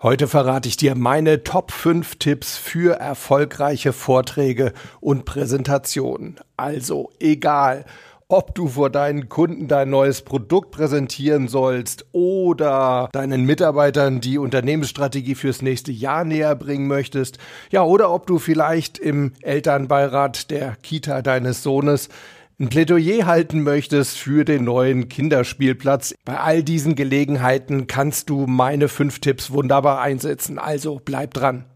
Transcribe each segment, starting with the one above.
Heute verrate ich dir meine Top 5 Tipps für erfolgreiche Vorträge und Präsentationen. Also egal, ob du vor deinen Kunden dein neues Produkt präsentieren sollst oder deinen Mitarbeitern die Unternehmensstrategie fürs nächste Jahr näher bringen möchtest, ja, oder ob du vielleicht im Elternbeirat der Kita deines Sohnes ein Plädoyer halten möchtest für den neuen Kinderspielplatz. Bei all diesen Gelegenheiten kannst du meine fünf Tipps wunderbar einsetzen. Also bleib dran.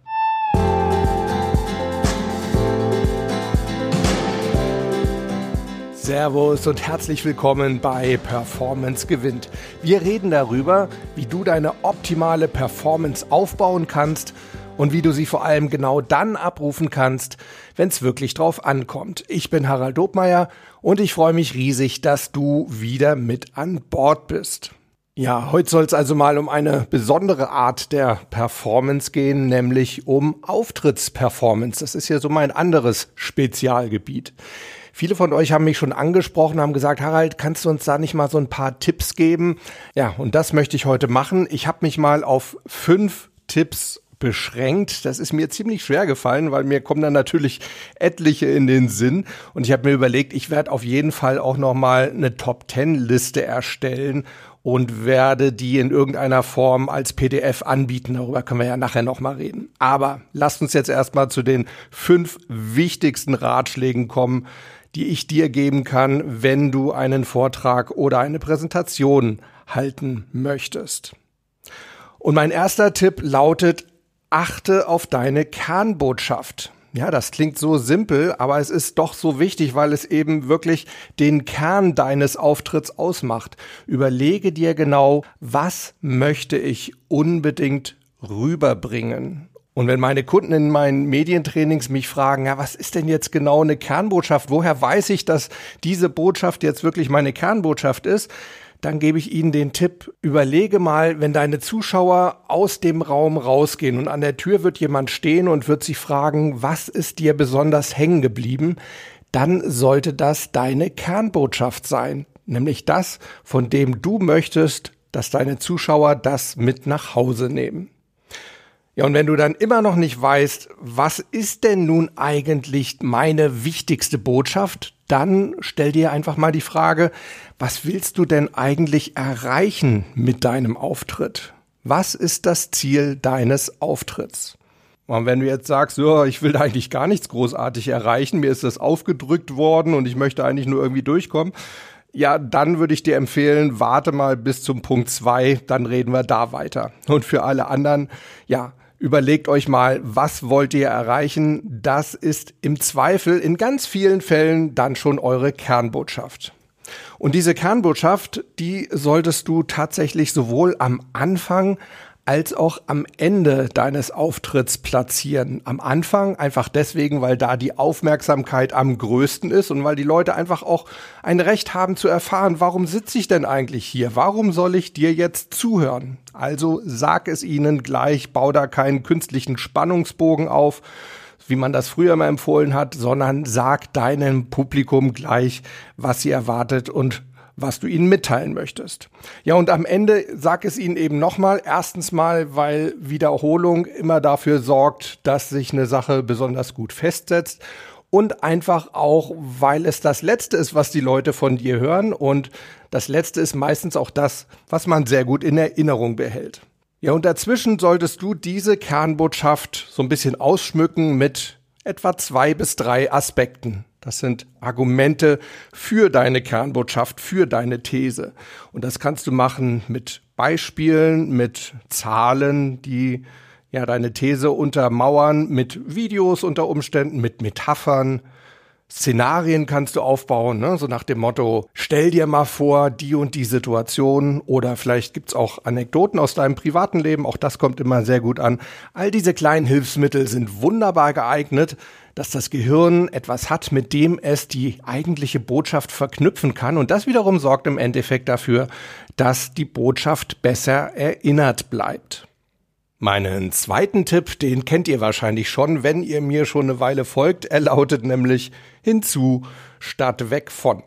Servus und herzlich willkommen bei Performance gewinnt. Wir reden darüber, wie du deine optimale Performance aufbauen kannst und wie du sie vor allem genau dann abrufen kannst, wenn es wirklich drauf ankommt. Ich bin Harald Dobmeier und ich freue mich riesig, dass du wieder mit an Bord bist. Ja, heute soll es also mal um eine besondere Art der Performance gehen, nämlich um Auftrittsperformance. Das ist ja so mein anderes Spezialgebiet. Viele von euch haben mich schon angesprochen, haben gesagt, Harald, kannst du uns da nicht mal so ein paar Tipps geben? Ja, und das möchte ich heute machen. Ich habe mich mal auf fünf Tipps beschränkt. Das ist mir ziemlich schwer gefallen, weil mir kommen dann natürlich etliche in den Sinn. Und ich habe mir überlegt, ich werde auf jeden Fall auch nochmal eine Top 10 Liste erstellen und werde die in irgendeiner Form als PDF anbieten. Darüber können wir ja nachher nochmal reden. Aber lasst uns jetzt erstmal zu den fünf wichtigsten Ratschlägen kommen, die ich dir geben kann, wenn du einen Vortrag oder eine Präsentation halten möchtest. Und mein erster Tipp lautet, achte auf deine Kernbotschaft. Ja, das klingt so simpel, aber es ist doch so wichtig, weil es eben wirklich den Kern deines Auftritts ausmacht. Überlege dir genau, was möchte ich unbedingt rüberbringen? Und wenn meine Kunden in meinen Medientrainings mich fragen, ja, was ist denn jetzt genau eine Kernbotschaft? Woher weiß ich, dass diese Botschaft jetzt wirklich meine Kernbotschaft ist? Dann gebe ich Ihnen den Tipp, überlege mal, wenn deine Zuschauer aus dem Raum rausgehen und an der Tür wird jemand stehen und wird sich fragen, was ist dir besonders hängen geblieben, dann sollte das deine Kernbotschaft sein, nämlich das, von dem du möchtest, dass deine Zuschauer das mit nach Hause nehmen. Ja, und wenn du dann immer noch nicht weißt, was ist denn nun eigentlich meine wichtigste Botschaft, dann stell dir einfach mal die Frage, was willst du denn eigentlich erreichen mit deinem Auftritt? Was ist das Ziel deines Auftritts? Und wenn du jetzt sagst, ja, ich will eigentlich gar nichts großartig erreichen, mir ist das aufgedrückt worden und ich möchte eigentlich nur irgendwie durchkommen, ja, dann würde ich dir empfehlen, warte mal bis zum Punkt zwei, dann reden wir da weiter. Und für alle anderen, ja, Überlegt euch mal, was wollt ihr erreichen? Das ist im Zweifel in ganz vielen Fällen dann schon eure Kernbotschaft. Und diese Kernbotschaft, die solltest du tatsächlich sowohl am Anfang als auch am Ende deines Auftritts platzieren. Am Anfang einfach deswegen, weil da die Aufmerksamkeit am größten ist und weil die Leute einfach auch ein Recht haben zu erfahren, warum sitze ich denn eigentlich hier? Warum soll ich dir jetzt zuhören? Also sag es ihnen gleich, bau da keinen künstlichen Spannungsbogen auf, wie man das früher mal empfohlen hat, sondern sag deinem Publikum gleich, was sie erwartet und was du ihnen mitteilen möchtest. Ja, und am Ende sag es ihnen eben nochmal. Erstens mal, weil Wiederholung immer dafür sorgt, dass sich eine Sache besonders gut festsetzt. Und einfach auch, weil es das Letzte ist, was die Leute von dir hören. Und das Letzte ist meistens auch das, was man sehr gut in Erinnerung behält. Ja, und dazwischen solltest du diese Kernbotschaft so ein bisschen ausschmücken mit etwa zwei bis drei Aspekten. Das sind Argumente für deine Kernbotschaft, für deine These. Und das kannst du machen mit Beispielen, mit Zahlen, die ja deine These untermauern, mit Videos unter Umständen, mit Metaphern, Szenarien kannst du aufbauen, ne? so nach dem Motto, stell dir mal vor, die und die Situation oder vielleicht gibt's auch Anekdoten aus deinem privaten Leben, auch das kommt immer sehr gut an. All diese kleinen Hilfsmittel sind wunderbar geeignet, dass das Gehirn etwas hat, mit dem es die eigentliche Botschaft verknüpfen kann und das wiederum sorgt im Endeffekt dafür, dass die Botschaft besser erinnert bleibt. Meinen zweiten Tipp, den kennt ihr wahrscheinlich schon, wenn ihr mir schon eine Weile folgt. Er lautet nämlich hinzu statt weg von.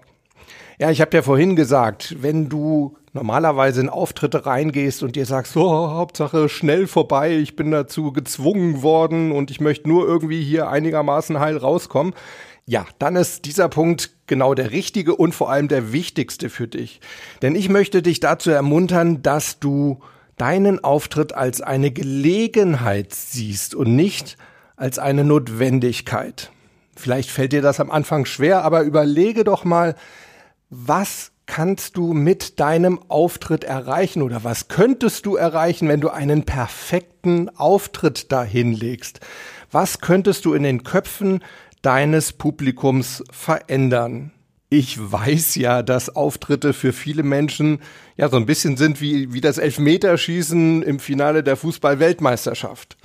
Ja, ich habe ja vorhin gesagt, wenn du normalerweise in Auftritte reingehst und dir sagst, so, oh, Hauptsache schnell vorbei, ich bin dazu gezwungen worden und ich möchte nur irgendwie hier einigermaßen heil rauskommen, ja, dann ist dieser Punkt genau der richtige und vor allem der wichtigste für dich. Denn ich möchte dich dazu ermuntern, dass du deinen Auftritt als eine Gelegenheit siehst und nicht als eine Notwendigkeit. Vielleicht fällt dir das am Anfang schwer, aber überlege doch mal, was kannst du mit deinem Auftritt erreichen oder was könntest du erreichen, wenn du einen perfekten Auftritt dahin legst? Was könntest du in den Köpfen deines Publikums verändern? Ich weiß ja, dass Auftritte für viele Menschen ja so ein bisschen sind wie, wie das Elfmeterschießen im Finale der Fußball-Weltmeisterschaft.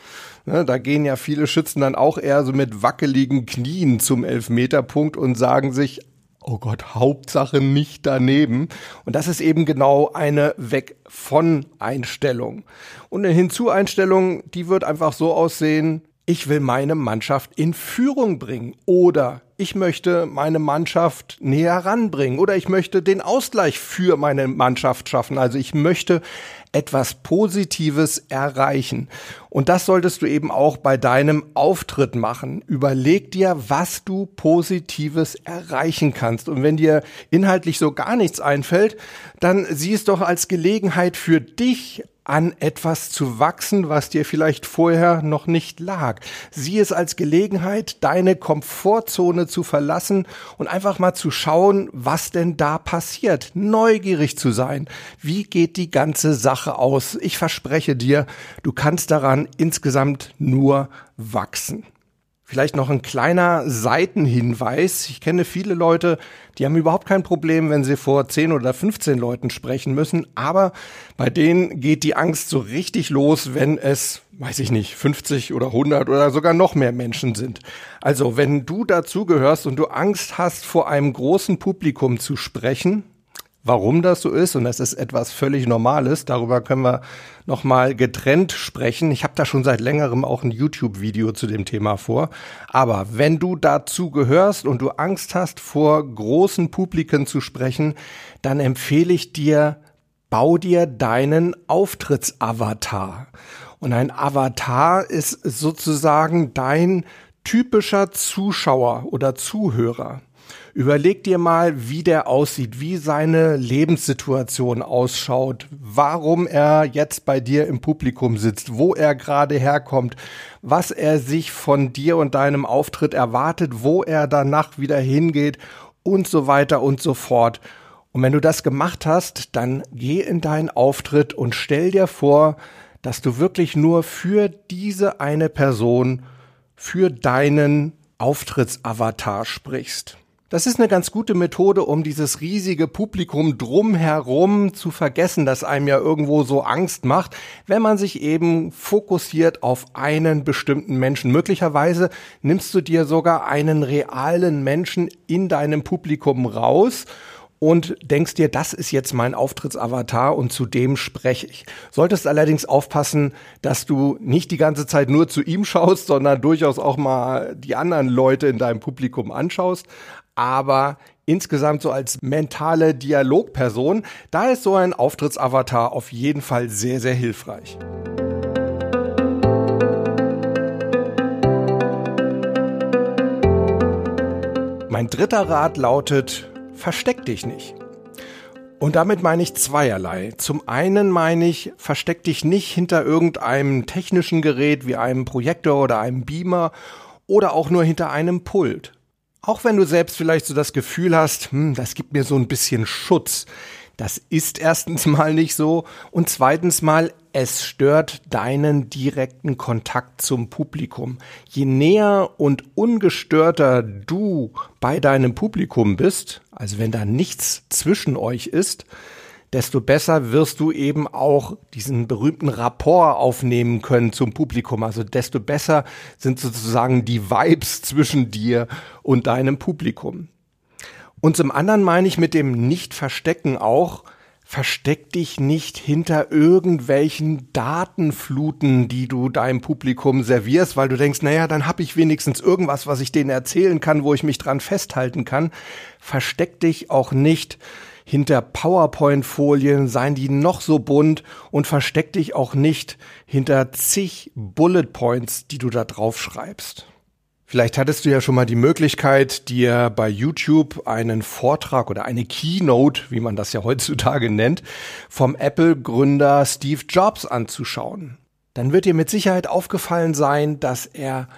Ne, da gehen ja viele Schützen dann auch eher so mit wackeligen Knien zum Elfmeterpunkt und sagen sich, oh Gott, Hauptsache nicht daneben. Und das ist eben genau eine Weg von Einstellung. Und eine Hinzu-Einstellung, die wird einfach so aussehen, ich will meine Mannschaft in Führung bringen oder ich möchte meine Mannschaft näher ranbringen oder ich möchte den Ausgleich für meine Mannschaft schaffen. Also ich möchte etwas Positives erreichen. Und das solltest du eben auch bei deinem Auftritt machen. Überleg dir, was du Positives erreichen kannst. Und wenn dir inhaltlich so gar nichts einfällt, dann sieh es doch als Gelegenheit für dich an etwas zu wachsen, was dir vielleicht vorher noch nicht lag. Sieh es als Gelegenheit, deine Komfortzone zu verlassen und einfach mal zu schauen, was denn da passiert. Neugierig zu sein. Wie geht die ganze Sache aus? Ich verspreche dir, du kannst daran insgesamt nur wachsen. Vielleicht noch ein kleiner Seitenhinweis. Ich kenne viele Leute, die haben überhaupt kein Problem, wenn sie vor 10 oder 15 Leuten sprechen müssen. Aber bei denen geht die Angst so richtig los, wenn es, weiß ich nicht, 50 oder 100 oder sogar noch mehr Menschen sind. Also wenn du dazugehörst und du Angst hast, vor einem großen Publikum zu sprechen, Warum das so ist, und das ist etwas völlig Normales, darüber können wir nochmal getrennt sprechen. Ich habe da schon seit längerem auch ein YouTube-Video zu dem Thema vor. Aber wenn du dazu gehörst und du Angst hast, vor großen Publiken zu sprechen, dann empfehle ich dir, bau dir deinen Auftrittsavatar. Und ein Avatar ist sozusagen dein typischer Zuschauer oder Zuhörer. Überleg dir mal, wie der aussieht, wie seine Lebenssituation ausschaut, warum er jetzt bei dir im Publikum sitzt, wo er gerade herkommt, was er sich von dir und deinem Auftritt erwartet, wo er danach wieder hingeht und so weiter und so fort. Und wenn du das gemacht hast, dann geh in deinen Auftritt und stell dir vor, dass du wirklich nur für diese eine Person, für deinen Auftrittsavatar sprichst. Das ist eine ganz gute Methode, um dieses riesige Publikum drumherum zu vergessen, das einem ja irgendwo so Angst macht, wenn man sich eben fokussiert auf einen bestimmten Menschen. Möglicherweise nimmst du dir sogar einen realen Menschen in deinem Publikum raus und denkst dir, das ist jetzt mein Auftrittsavatar und zu dem spreche ich. Solltest allerdings aufpassen, dass du nicht die ganze Zeit nur zu ihm schaust, sondern durchaus auch mal die anderen Leute in deinem Publikum anschaust aber insgesamt so als mentale Dialogperson, da ist so ein Auftrittsavatar auf jeden Fall sehr, sehr hilfreich. Mein dritter Rat lautet, versteck dich nicht. Und damit meine ich zweierlei. Zum einen meine ich, versteck dich nicht hinter irgendeinem technischen Gerät wie einem Projektor oder einem Beamer oder auch nur hinter einem Pult. Auch wenn du selbst vielleicht so das Gefühl hast, hm, das gibt mir so ein bisschen Schutz. Das ist erstens mal nicht so und zweitens mal, es stört deinen direkten Kontakt zum Publikum. Je näher und ungestörter du bei deinem Publikum bist, also wenn da nichts zwischen euch ist, desto besser wirst du eben auch diesen berühmten Rapport aufnehmen können zum Publikum. Also desto besser sind sozusagen die Vibes zwischen dir und deinem Publikum. Und zum anderen meine ich mit dem Nicht-Verstecken auch, versteck dich nicht hinter irgendwelchen Datenfluten, die du deinem Publikum servierst, weil du denkst, naja, dann habe ich wenigstens irgendwas, was ich denen erzählen kann, wo ich mich dran festhalten kann. Versteck dich auch nicht hinter PowerPoint-Folien, seien die noch so bunt und versteck dich auch nicht hinter zig Bullet Points, die du da drauf schreibst. Vielleicht hattest du ja schon mal die Möglichkeit, dir bei YouTube einen Vortrag oder eine Keynote, wie man das ja heutzutage nennt, vom Apple-Gründer Steve Jobs anzuschauen. Dann wird dir mit Sicherheit aufgefallen sein, dass er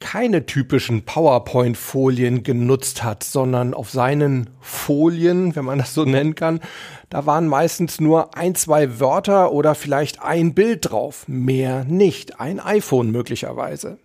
keine typischen PowerPoint-Folien genutzt hat, sondern auf seinen Folien, wenn man das so nennen kann, da waren meistens nur ein, zwei Wörter oder vielleicht ein Bild drauf, mehr nicht, ein iPhone möglicherweise.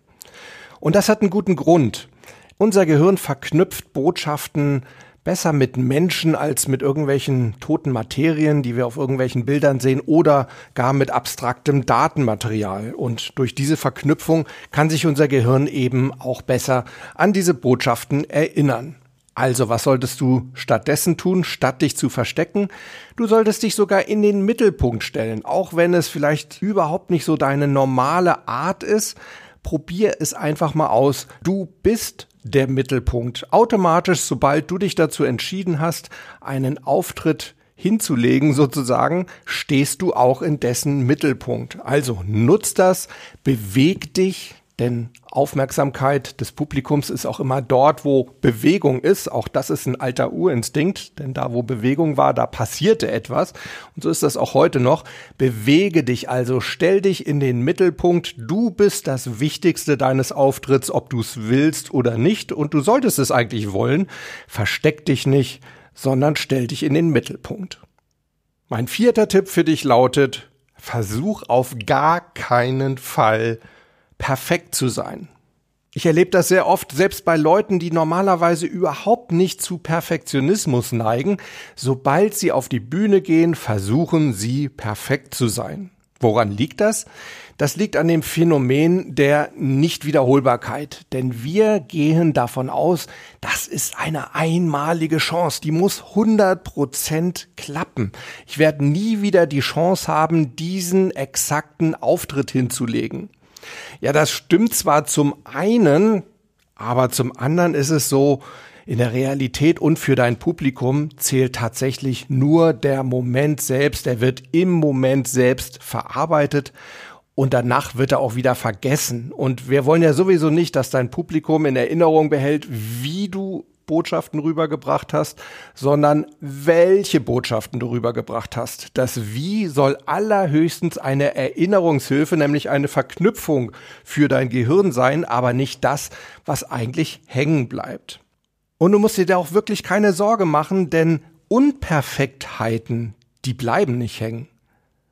Und das hat einen guten Grund. Unser Gehirn verknüpft Botschaften besser mit Menschen als mit irgendwelchen toten Materien, die wir auf irgendwelchen Bildern sehen oder gar mit abstraktem Datenmaterial. Und durch diese Verknüpfung kann sich unser Gehirn eben auch besser an diese Botschaften erinnern. Also was solltest du stattdessen tun, statt dich zu verstecken? Du solltest dich sogar in den Mittelpunkt stellen, auch wenn es vielleicht überhaupt nicht so deine normale Art ist, probier es einfach mal aus. Du bist der Mittelpunkt. Automatisch, sobald du dich dazu entschieden hast, einen Auftritt hinzulegen sozusagen, stehst du auch in dessen Mittelpunkt. Also nutz das, beweg dich, denn Aufmerksamkeit des Publikums ist auch immer dort, wo Bewegung ist. Auch das ist ein alter Urinstinkt, denn da, wo Bewegung war, da passierte etwas. Und so ist das auch heute noch. Bewege dich also, stell dich in den Mittelpunkt. Du bist das Wichtigste deines Auftritts, ob du es willst oder nicht. Und du solltest es eigentlich wollen. Versteck dich nicht, sondern stell dich in den Mittelpunkt. Mein vierter Tipp für dich lautet, versuch auf gar keinen Fall perfekt zu sein. Ich erlebe das sehr oft, selbst bei Leuten, die normalerweise überhaupt nicht zu Perfektionismus neigen. Sobald sie auf die Bühne gehen, versuchen sie perfekt zu sein. Woran liegt das? Das liegt an dem Phänomen der Nichtwiederholbarkeit. Denn wir gehen davon aus, das ist eine einmalige Chance. Die muss 100 Prozent klappen. Ich werde nie wieder die Chance haben, diesen exakten Auftritt hinzulegen. Ja, das stimmt zwar zum einen, aber zum anderen ist es so, in der Realität und für dein Publikum zählt tatsächlich nur der Moment selbst. Der wird im Moment selbst verarbeitet und danach wird er auch wieder vergessen. Und wir wollen ja sowieso nicht, dass dein Publikum in Erinnerung behält, wie du Botschaften rübergebracht hast, sondern welche Botschaften du rübergebracht hast. Das Wie soll allerhöchstens eine Erinnerungshilfe, nämlich eine Verknüpfung für dein Gehirn sein, aber nicht das, was eigentlich hängen bleibt. Und du musst dir da auch wirklich keine Sorge machen, denn Unperfektheiten, die bleiben nicht hängen.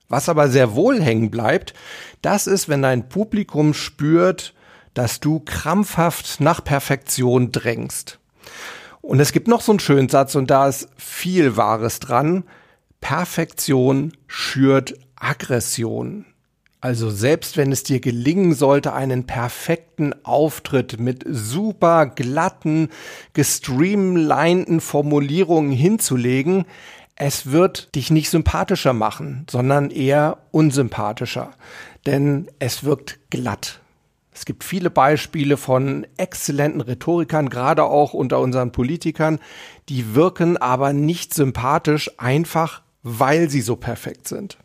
Was aber sehr wohl hängen bleibt, das ist, wenn dein Publikum spürt, dass du krampfhaft nach Perfektion drängst. Und es gibt noch so einen schönen Satz und da ist viel Wahres dran. Perfektion schürt Aggression. Also selbst wenn es dir gelingen sollte, einen perfekten Auftritt mit super glatten, gestreamlinten Formulierungen hinzulegen, es wird dich nicht sympathischer machen, sondern eher unsympathischer. Denn es wirkt glatt. Es gibt viele Beispiele von exzellenten Rhetorikern, gerade auch unter unseren Politikern, die wirken aber nicht sympathisch, einfach weil sie so perfekt sind.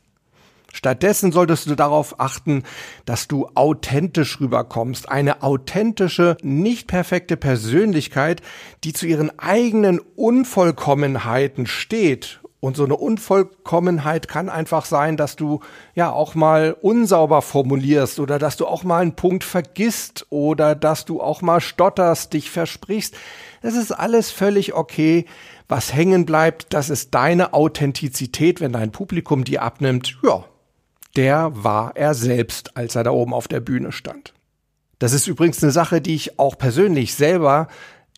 Stattdessen solltest du darauf achten, dass du authentisch rüberkommst. Eine authentische, nicht perfekte Persönlichkeit, die zu ihren eigenen Unvollkommenheiten steht und so eine Unvollkommenheit kann einfach sein, dass du ja auch mal unsauber formulierst oder dass du auch mal einen Punkt vergisst oder dass du auch mal stotterst, dich versprichst. Das ist alles völlig okay. Was hängen bleibt, das ist deine Authentizität, wenn dein Publikum die abnimmt. Ja, der war er selbst, als er da oben auf der Bühne stand. Das ist übrigens eine Sache, die ich auch persönlich selber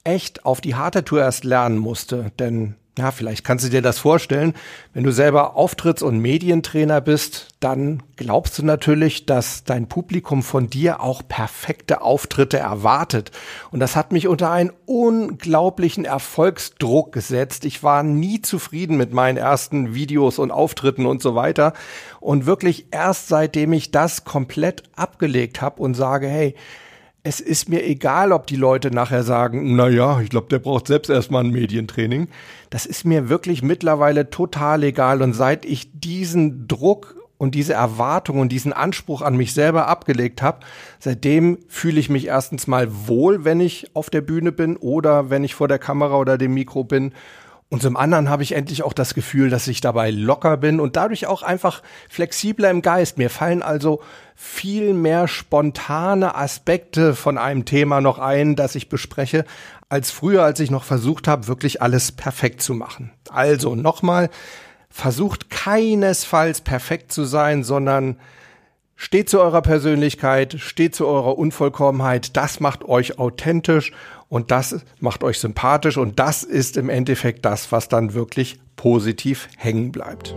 echt auf die harte Tour erst lernen musste, denn Ja, vielleicht kannst du dir das vorstellen. Wenn du selber Auftritts- und Medientrainer bist, dann glaubst du natürlich, dass dein Publikum von dir auch perfekte Auftritte erwartet. Und das hat mich unter einen unglaublichen Erfolgsdruck gesetzt. Ich war nie zufrieden mit meinen ersten Videos und Auftritten und so weiter. Und wirklich erst seitdem ich das komplett abgelegt habe und sage, hey, es ist mir egal, ob die Leute nachher sagen, na ja, ich glaube, der braucht selbst erstmal ein Medientraining. Das ist mir wirklich mittlerweile total egal. Und seit ich diesen Druck und diese Erwartung und diesen Anspruch an mich selber abgelegt habe, seitdem fühle ich mich erstens mal wohl, wenn ich auf der Bühne bin oder wenn ich vor der Kamera oder dem Mikro bin und zum anderen habe ich endlich auch das Gefühl, dass ich dabei locker bin und dadurch auch einfach flexibler im Geist. Mir fallen also viel mehr spontane Aspekte von einem Thema noch ein, das ich bespreche, als früher, als ich noch versucht habe, wirklich alles perfekt zu machen. Also nochmal, versucht keinesfalls perfekt zu sein, sondern Steht zu eurer Persönlichkeit, steht zu eurer Unvollkommenheit. Das macht euch authentisch und das macht euch sympathisch und das ist im Endeffekt das, was dann wirklich positiv hängen bleibt.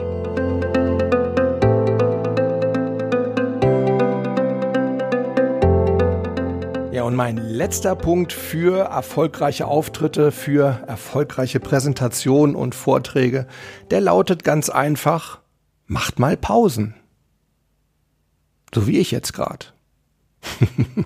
Ja, und mein letzter Punkt für erfolgreiche Auftritte, für erfolgreiche Präsentationen und Vorträge, der lautet ganz einfach, macht mal Pausen. So wie ich jetzt gerade.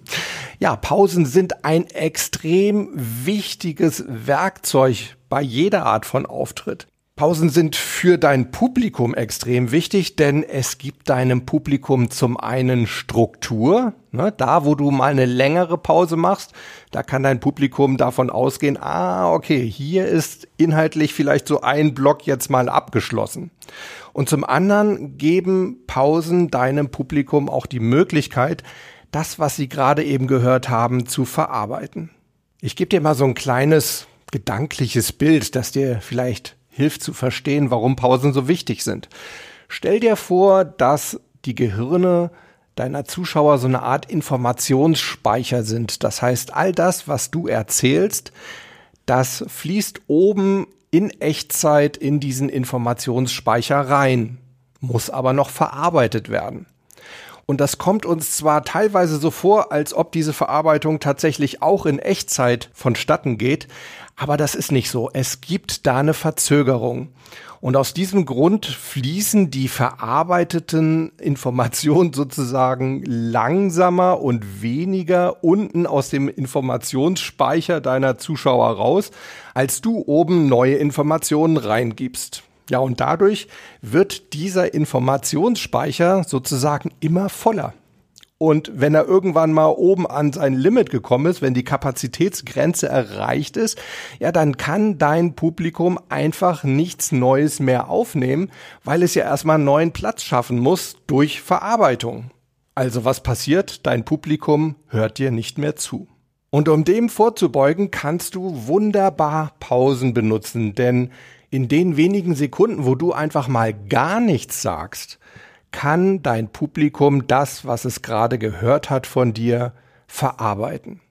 ja, Pausen sind ein extrem wichtiges Werkzeug bei jeder Art von Auftritt. Pausen sind für dein Publikum extrem wichtig, denn es gibt deinem Publikum zum einen Struktur. Ne, da, wo du mal eine längere Pause machst, da kann dein Publikum davon ausgehen, ah, okay, hier ist inhaltlich vielleicht so ein Block jetzt mal abgeschlossen. Und zum anderen geben Pausen deinem Publikum auch die Möglichkeit, das, was sie gerade eben gehört haben, zu verarbeiten. Ich gebe dir mal so ein kleines gedankliches Bild, das dir vielleicht hilft zu verstehen, warum Pausen so wichtig sind. Stell dir vor, dass die Gehirne deiner Zuschauer so eine Art Informationsspeicher sind. Das heißt, all das, was du erzählst, das fließt oben in Echtzeit in diesen Informationsspeicher rein, muss aber noch verarbeitet werden. Und das kommt uns zwar teilweise so vor, als ob diese Verarbeitung tatsächlich auch in Echtzeit vonstatten geht, aber das ist nicht so. Es gibt da eine Verzögerung. Und aus diesem Grund fließen die verarbeiteten Informationen sozusagen langsamer und weniger unten aus dem Informationsspeicher deiner Zuschauer raus, als du oben neue Informationen reingibst. Ja, und dadurch wird dieser Informationsspeicher sozusagen immer voller. Und wenn er irgendwann mal oben an sein Limit gekommen ist, wenn die Kapazitätsgrenze erreicht ist, ja, dann kann dein Publikum einfach nichts Neues mehr aufnehmen, weil es ja erstmal einen neuen Platz schaffen muss durch Verarbeitung. Also was passiert? Dein Publikum hört dir nicht mehr zu. Und um dem vorzubeugen, kannst du wunderbar Pausen benutzen, denn in den wenigen Sekunden, wo du einfach mal gar nichts sagst, kann dein Publikum das, was es gerade gehört hat von dir, verarbeiten.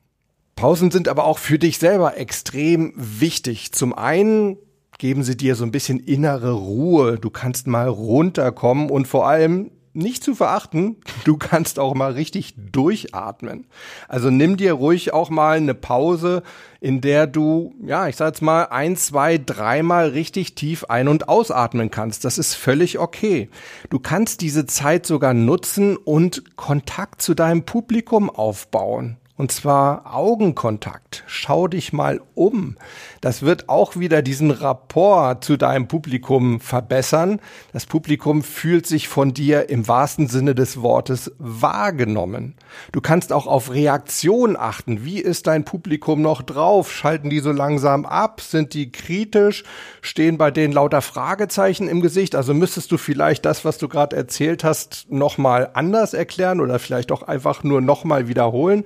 Pausen sind aber auch für dich selber extrem wichtig. Zum einen geben sie dir so ein bisschen innere Ruhe. Du kannst mal runterkommen und vor allem nicht zu verachten, du kannst auch mal richtig durchatmen. Also nimm dir ruhig auch mal eine Pause, in der du, ja, ich sag jetzt mal, ein, zwei, dreimal richtig tief ein- und ausatmen kannst. Das ist völlig okay. Du kannst diese Zeit sogar nutzen und Kontakt zu deinem Publikum aufbauen. Und zwar Augenkontakt. Schau dich mal um. Das wird auch wieder diesen Rapport zu deinem Publikum verbessern. Das Publikum fühlt sich von dir im wahrsten Sinne des Wortes wahrgenommen. Du kannst auch auf Reaktion achten. Wie ist dein Publikum noch drauf? Schalten die so langsam ab? Sind die kritisch? Stehen bei denen lauter Fragezeichen im Gesicht? Also müsstest du vielleicht das, was du gerade erzählt hast, nochmal anders erklären oder vielleicht auch einfach nur nochmal wiederholen.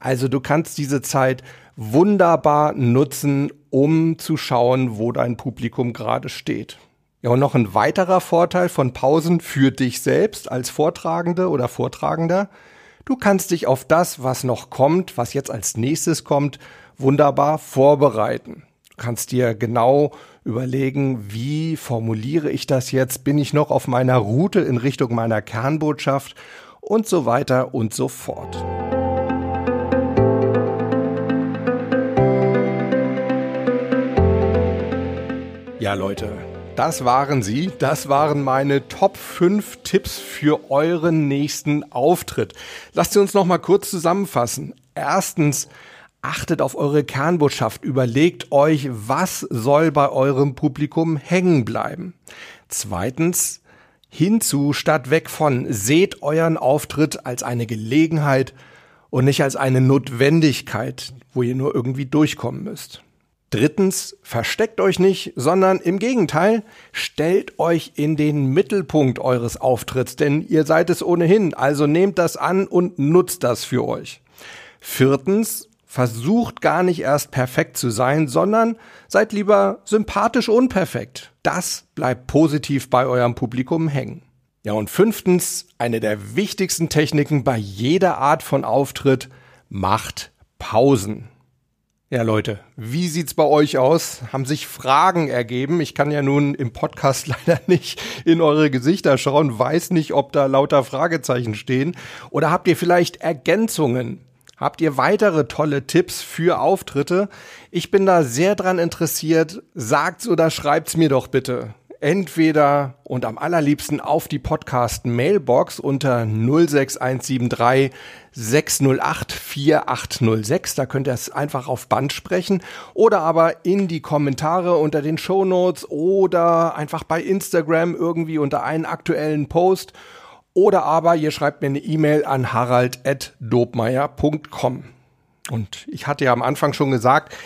Also du kannst diese Zeit wunderbar nutzen, um zu schauen, wo dein Publikum gerade steht. Ja, und noch ein weiterer Vorteil von Pausen für dich selbst als Vortragende oder Vortragender. Du kannst dich auf das, was noch kommt, was jetzt als nächstes kommt, wunderbar vorbereiten. Du kannst dir genau überlegen, wie formuliere ich das jetzt? Bin ich noch auf meiner Route in Richtung meiner Kernbotschaft? Und so weiter und so fort. Ja, Leute, das waren sie. Das waren meine Top 5 Tipps für euren nächsten Auftritt. Lasst sie uns noch mal kurz zusammenfassen. Erstens, achtet auf eure Kernbotschaft. Überlegt euch, was soll bei eurem Publikum hängen bleiben. Zweitens, hinzu statt weg von. Seht euren Auftritt als eine Gelegenheit und nicht als eine Notwendigkeit, wo ihr nur irgendwie durchkommen müsst. Drittens, versteckt euch nicht, sondern im Gegenteil, stellt euch in den Mittelpunkt eures Auftritts, denn ihr seid es ohnehin, also nehmt das an und nutzt das für euch. Viertens, versucht gar nicht erst perfekt zu sein, sondern seid lieber sympathisch unperfekt. Das bleibt positiv bei eurem Publikum hängen. Ja, und fünftens, eine der wichtigsten Techniken bei jeder Art von Auftritt, macht Pausen. Ja, Leute, wie sieht's bei euch aus? Haben sich Fragen ergeben? Ich kann ja nun im Podcast leider nicht in eure Gesichter schauen, weiß nicht, ob da lauter Fragezeichen stehen. Oder habt ihr vielleicht Ergänzungen? Habt ihr weitere tolle Tipps für Auftritte? Ich bin da sehr dran interessiert. Sagt's oder schreibt's mir doch bitte entweder und am allerliebsten auf die Podcast Mailbox unter 06173 608 4806. Da könnt ihr es einfach auf Band sprechen oder aber in die Kommentare unter den Show Notes oder einfach bei Instagram irgendwie unter einen aktuellen Post oder aber ihr schreibt mir eine E-Mail an harald.dobmeier.com. Und ich hatte ja am Anfang schon gesagt,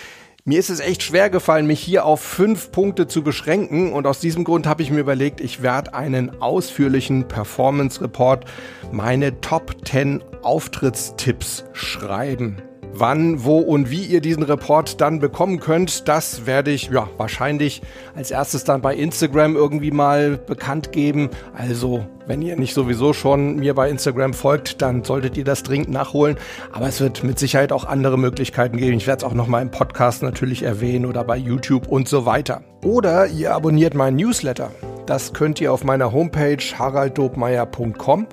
mir ist es echt schwer gefallen, mich hier auf fünf Punkte zu beschränken und aus diesem Grund habe ich mir überlegt, ich werde einen ausführlichen Performance Report, meine Top 10 Auftrittstipps schreiben. Wann, wo und wie ihr diesen Report dann bekommen könnt, das werde ich ja wahrscheinlich als erstes dann bei Instagram irgendwie mal bekannt geben. Also, wenn ihr nicht sowieso schon mir bei Instagram folgt, dann solltet ihr das dringend nachholen. Aber es wird mit Sicherheit auch andere Möglichkeiten geben. Ich werde es auch noch mal im Podcast natürlich erwähnen oder bei YouTube und so weiter. Oder ihr abonniert meinen Newsletter. Das könnt ihr auf meiner Homepage haralddobmeier.com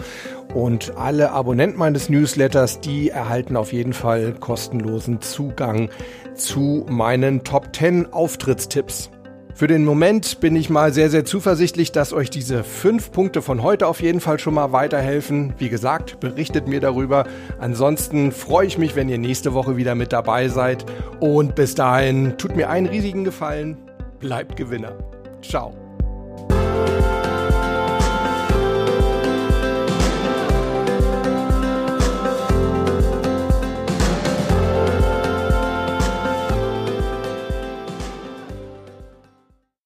und alle Abonnenten meines Newsletters, die erhalten auf jeden Fall kostenlosen Zugang zu meinen Top 10 Auftrittstipps. Für den Moment bin ich mal sehr, sehr zuversichtlich, dass euch diese fünf Punkte von heute auf jeden Fall schon mal weiterhelfen. Wie gesagt, berichtet mir darüber. Ansonsten freue ich mich, wenn ihr nächste Woche wieder mit dabei seid. Und bis dahin, tut mir einen riesigen Gefallen. Bleibt Gewinner. Ciao.